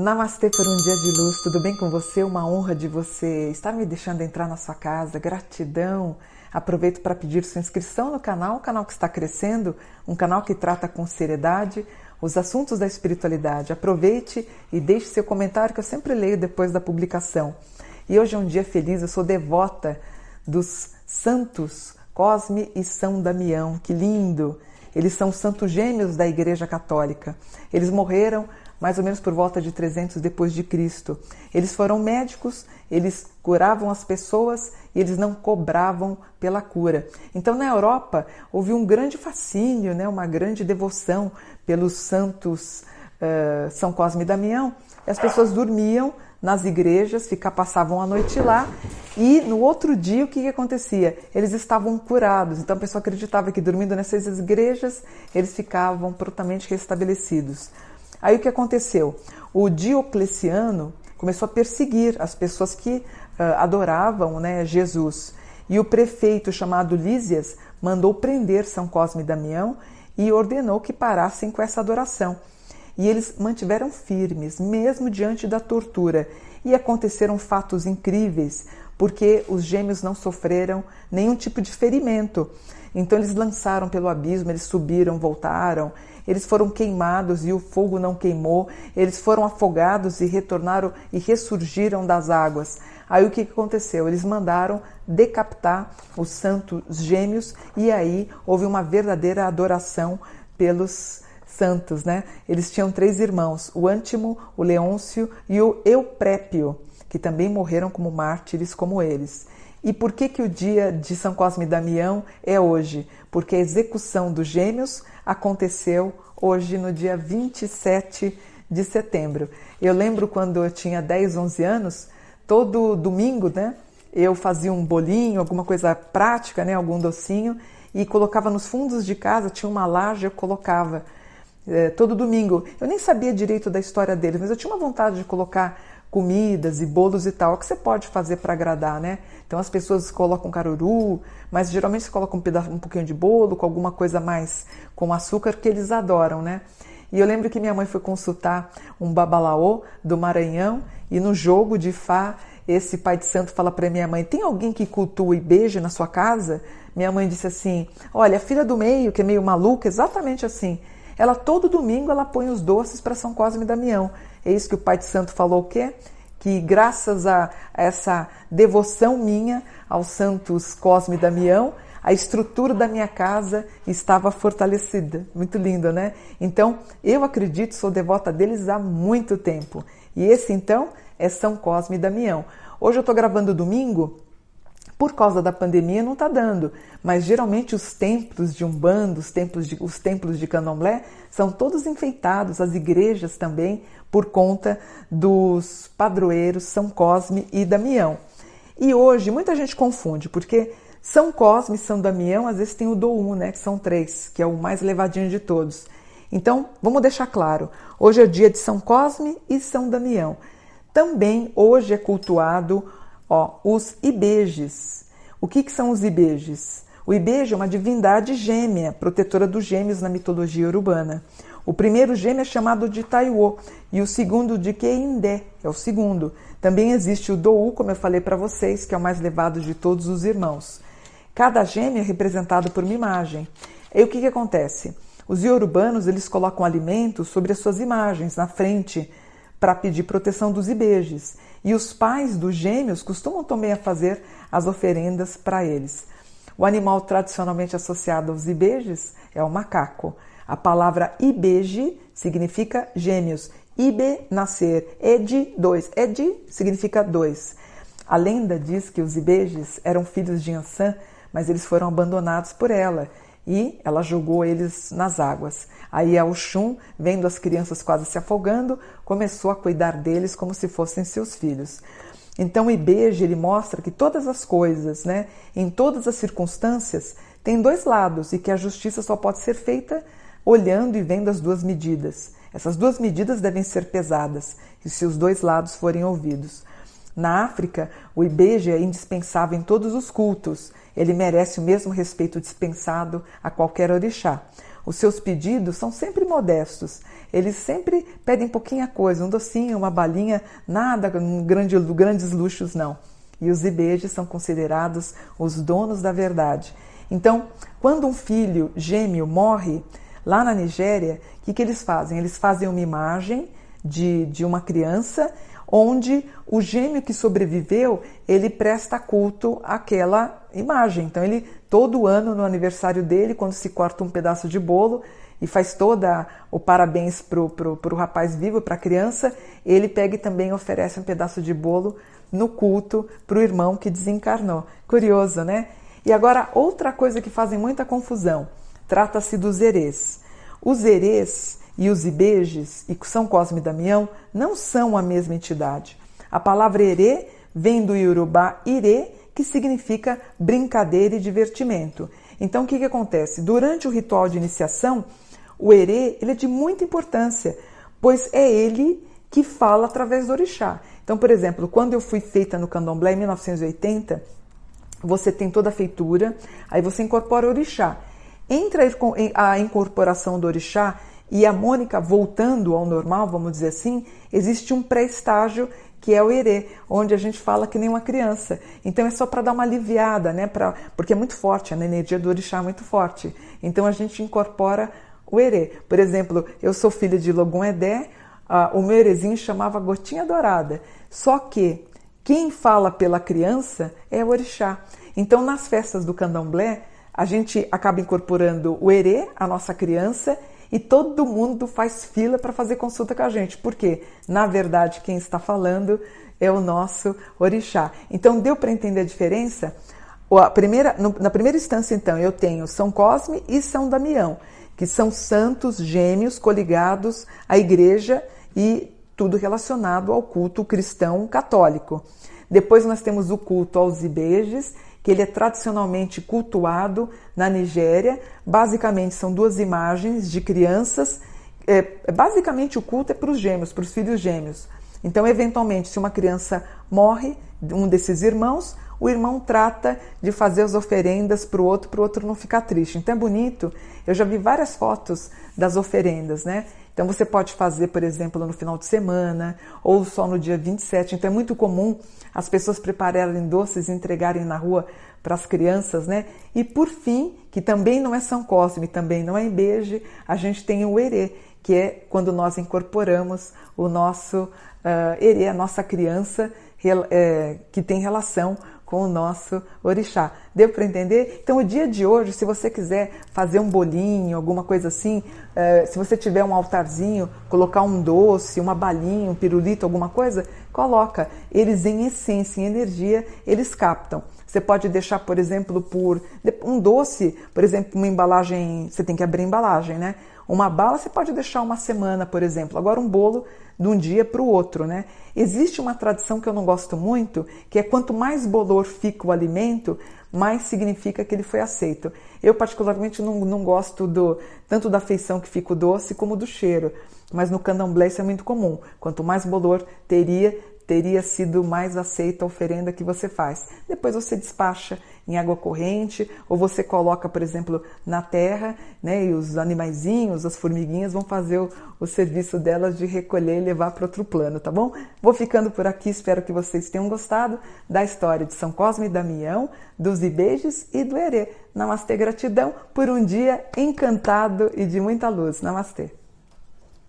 Namastê por um dia de luz, tudo bem com você? Uma honra de você estar me deixando entrar na sua casa, gratidão. Aproveito para pedir sua inscrição no canal, um canal que está crescendo, um canal que trata com seriedade os assuntos da espiritualidade. Aproveite e deixe seu comentário que eu sempre leio depois da publicação. E hoje é um dia feliz, eu sou devota dos santos Cosme e São Damião. Que lindo! Eles são santos gêmeos da Igreja Católica. Eles morreram mais ou menos por volta de 300 depois de Cristo. Eles foram médicos, eles curavam as pessoas e eles não cobravam pela cura. Então, na Europa, houve um grande fascínio, né, uma grande devoção pelos santos uh, São Cosme e Damião. E as pessoas dormiam nas igrejas, ficar, passavam a noite lá e no outro dia o que, que acontecia? Eles estavam curados. Então a pessoa acreditava que dormindo nessas igrejas eles ficavam prontamente restabelecidos. Aí o que aconteceu? O Diocleciano começou a perseguir as pessoas que uh, adoravam né, Jesus. E o prefeito chamado Lísias mandou prender São Cosme e Damião e ordenou que parassem com essa adoração. E eles mantiveram firmes, mesmo diante da tortura. E aconteceram fatos incríveis, porque os gêmeos não sofreram nenhum tipo de ferimento. Então eles lançaram pelo abismo, eles subiram, voltaram, eles foram queimados e o fogo não queimou, eles foram afogados e retornaram e ressurgiram das águas. Aí o que aconteceu? Eles mandaram decapitar os santos gêmeos e aí houve uma verdadeira adoração pelos santos, né? Eles tinham três irmãos, o Antimo, o Leôncio e o Euprépio, que também morreram como mártires como eles. E por que, que o dia de São Cosme e Damião é hoje? Porque a execução dos gêmeos aconteceu hoje no dia 27 de setembro. Eu lembro quando eu tinha 10, 11 anos, todo domingo, né? Eu fazia um bolinho, alguma coisa prática, né? Algum docinho e colocava nos fundos de casa, tinha uma laje, eu colocava é, todo domingo. Eu nem sabia direito da história deles, mas eu tinha uma vontade de colocar comidas e bolos e tal, que você pode fazer para agradar, né? Então as pessoas colocam caruru, mas geralmente se coloca um, pedaço, um pouquinho de bolo com alguma coisa mais com açúcar que eles adoram, né? E eu lembro que minha mãe foi consultar um babalaô do Maranhão e no jogo de Fá esse pai de santo fala para minha mãe: "Tem alguém que cultua e beija na sua casa?" Minha mãe disse assim: "Olha, a filha do meio, que é meio maluca, exatamente assim. Ela todo domingo ela põe os doces para São Cosme e Damião. É isso que o Pai de Santo falou o quê? Que graças a essa devoção minha aos santos Cosme e Damião, a estrutura da minha casa estava fortalecida. Muito lindo, né? Então, eu acredito, sou devota deles há muito tempo. E esse, então, é São Cosme e Damião. Hoje eu estou gravando domingo, por causa da pandemia não está dando, mas geralmente os templos de Umbanda, os templos de, os templos de Candomblé são todos enfeitados, as igrejas também, por conta dos padroeiros São Cosme e Damião. E hoje muita gente confunde, porque São Cosme e São Damião às vezes tem o Doum, né, que são três, que é o mais levadinho de todos. Então, vamos deixar claro, hoje é o dia de São Cosme e São Damião. Também hoje é cultuado Ó, os ibejes. O que, que são os ibejes? O ibeje é uma divindade gêmea, protetora dos gêmeos na mitologia urbana. O primeiro gêmeo é chamado de Taiwo e o segundo de Keindé, é o segundo. Também existe o Dou, como eu falei para vocês, que é o mais levado de todos os irmãos. Cada gêmeo é representado por uma imagem. E o que, que acontece? Os iorubanos eles colocam alimentos sobre as suas imagens na frente para pedir proteção dos ibejes. E os pais dos gêmeos costumam também fazer as oferendas para eles. O animal tradicionalmente associado aos ibejes é o macaco. A palavra ibeje significa gêmeos. Ibe, nascer. Edi, dois. Edi significa dois. A lenda diz que os ibejes eram filhos de Ansan, mas eles foram abandonados por ela e ela jogou eles nas águas. Aí a Oxum, vendo as crianças quase se afogando, começou a cuidar deles como se fossem seus filhos. Então Ibeje ele mostra que todas as coisas, né, em todas as circunstâncias, tem dois lados e que a justiça só pode ser feita olhando e vendo as duas medidas. Essas duas medidas devem ser pesadas e se os dois lados forem ouvidos. Na África, o Ibeje é indispensável em todos os cultos. Ele merece o mesmo respeito dispensado a qualquer orixá. Os seus pedidos são sempre modestos. Eles sempre pedem pouquinha coisa, um docinho, uma balinha, nada grande, grandes luxos não. E os ibejes são considerados os donos da verdade. Então, quando um filho gêmeo morre, lá na Nigéria, o que, que eles fazem? Eles fazem uma imagem de, de uma criança onde o gêmeo que sobreviveu, ele presta culto àquela imagem. Então ele todo ano no aniversário dele, quando se corta um pedaço de bolo e faz toda o parabéns pro, pro, pro rapaz vivo, para a criança, ele pega e também oferece um pedaço de bolo no culto para o irmão que desencarnou. Curioso, né? E agora, outra coisa que fazem muita confusão, trata-se dos erês. Os erês e os ibejes e São Cosme e Damião não são a mesma entidade. A palavra erê vem do iorubá ire, que significa brincadeira e divertimento. Então, o que, que acontece? Durante o ritual de iniciação, o erê ele é de muita importância, pois é ele que fala através do orixá. Então, por exemplo, quando eu fui feita no candomblé em 1980, você tem toda a feitura, aí você incorpora o orixá. Entre a incorporação do orixá e a Mônica voltando ao normal, vamos dizer assim, existe um pré-estágio que é o erê, onde a gente fala que nem uma criança. Então é só para dar uma aliviada, né? Pra, porque é muito forte, a energia do orixá é muito forte. Então a gente incorpora o erê. Por exemplo, eu sou filha de Logum Edé, uh, o meu erezinho chamava Gotinha Dourada. Só que quem fala pela criança é o orixá. Então nas festas do candomblé, a gente acaba incorporando o erê, a nossa criança, e todo mundo faz fila para fazer consulta com a gente. Porque, na verdade, quem está falando é o nosso orixá. Então, deu para entender a diferença? A primeira, na primeira instância, então, eu tenho São Cosme e São Damião, que são santos gêmeos coligados à igreja e tudo relacionado ao culto cristão católico. Depois nós temos o culto aos ibejes, que ele é tradicionalmente cultuado na Nigéria. Basicamente são duas imagens de crianças. É, basicamente o culto é para os gêmeos, para os filhos gêmeos. Então, eventualmente, se uma criança morre, um desses irmãos, o irmão trata de fazer as oferendas para o outro, para o outro não ficar triste. Então é bonito. Eu já vi várias fotos das oferendas, né? Então você pode fazer, por exemplo, no final de semana ou só no dia 27. Então é muito comum as pessoas prepararem doces e entregarem na rua para as crianças, né? E por fim, que também não é São Cosme, também não é Embeje, a gente tem o Erê, que é quando nós incorporamos o nosso uh, Erê, a nossa criança é, que tem relação com o nosso orixá. Deu para entender? Então, o dia de hoje, se você quiser fazer um bolinho, alguma coisa assim, é, se você tiver um altarzinho, colocar um doce, uma balinha, um pirulito, alguma coisa, coloca. Eles, em essência, em energia, eles captam. Você pode deixar, por exemplo, por um doce, por exemplo, uma embalagem, você tem que abrir a embalagem, né? Uma bala você pode deixar uma semana, por exemplo. Agora um bolo de um dia para o outro, né? Existe uma tradição que eu não gosto muito, que é quanto mais bolor fica o alimento, mais significa que ele foi aceito. Eu particularmente não, não gosto do tanto da feição que fica o doce como do cheiro, mas no candomblé isso é muito comum. Quanto mais bolor teria, teria sido mais aceita a oferenda que você faz. Depois você despacha em água corrente ou você coloca, por exemplo, na terra, né? E os animaizinhos, as formiguinhas vão fazer o, o serviço delas de recolher e levar para outro plano, tá bom? Vou ficando por aqui, espero que vocês tenham gostado da história de São Cosme e Damião, dos Ibejes e do Herê. Namastê, gratidão por um dia encantado e de muita luz. Namastê.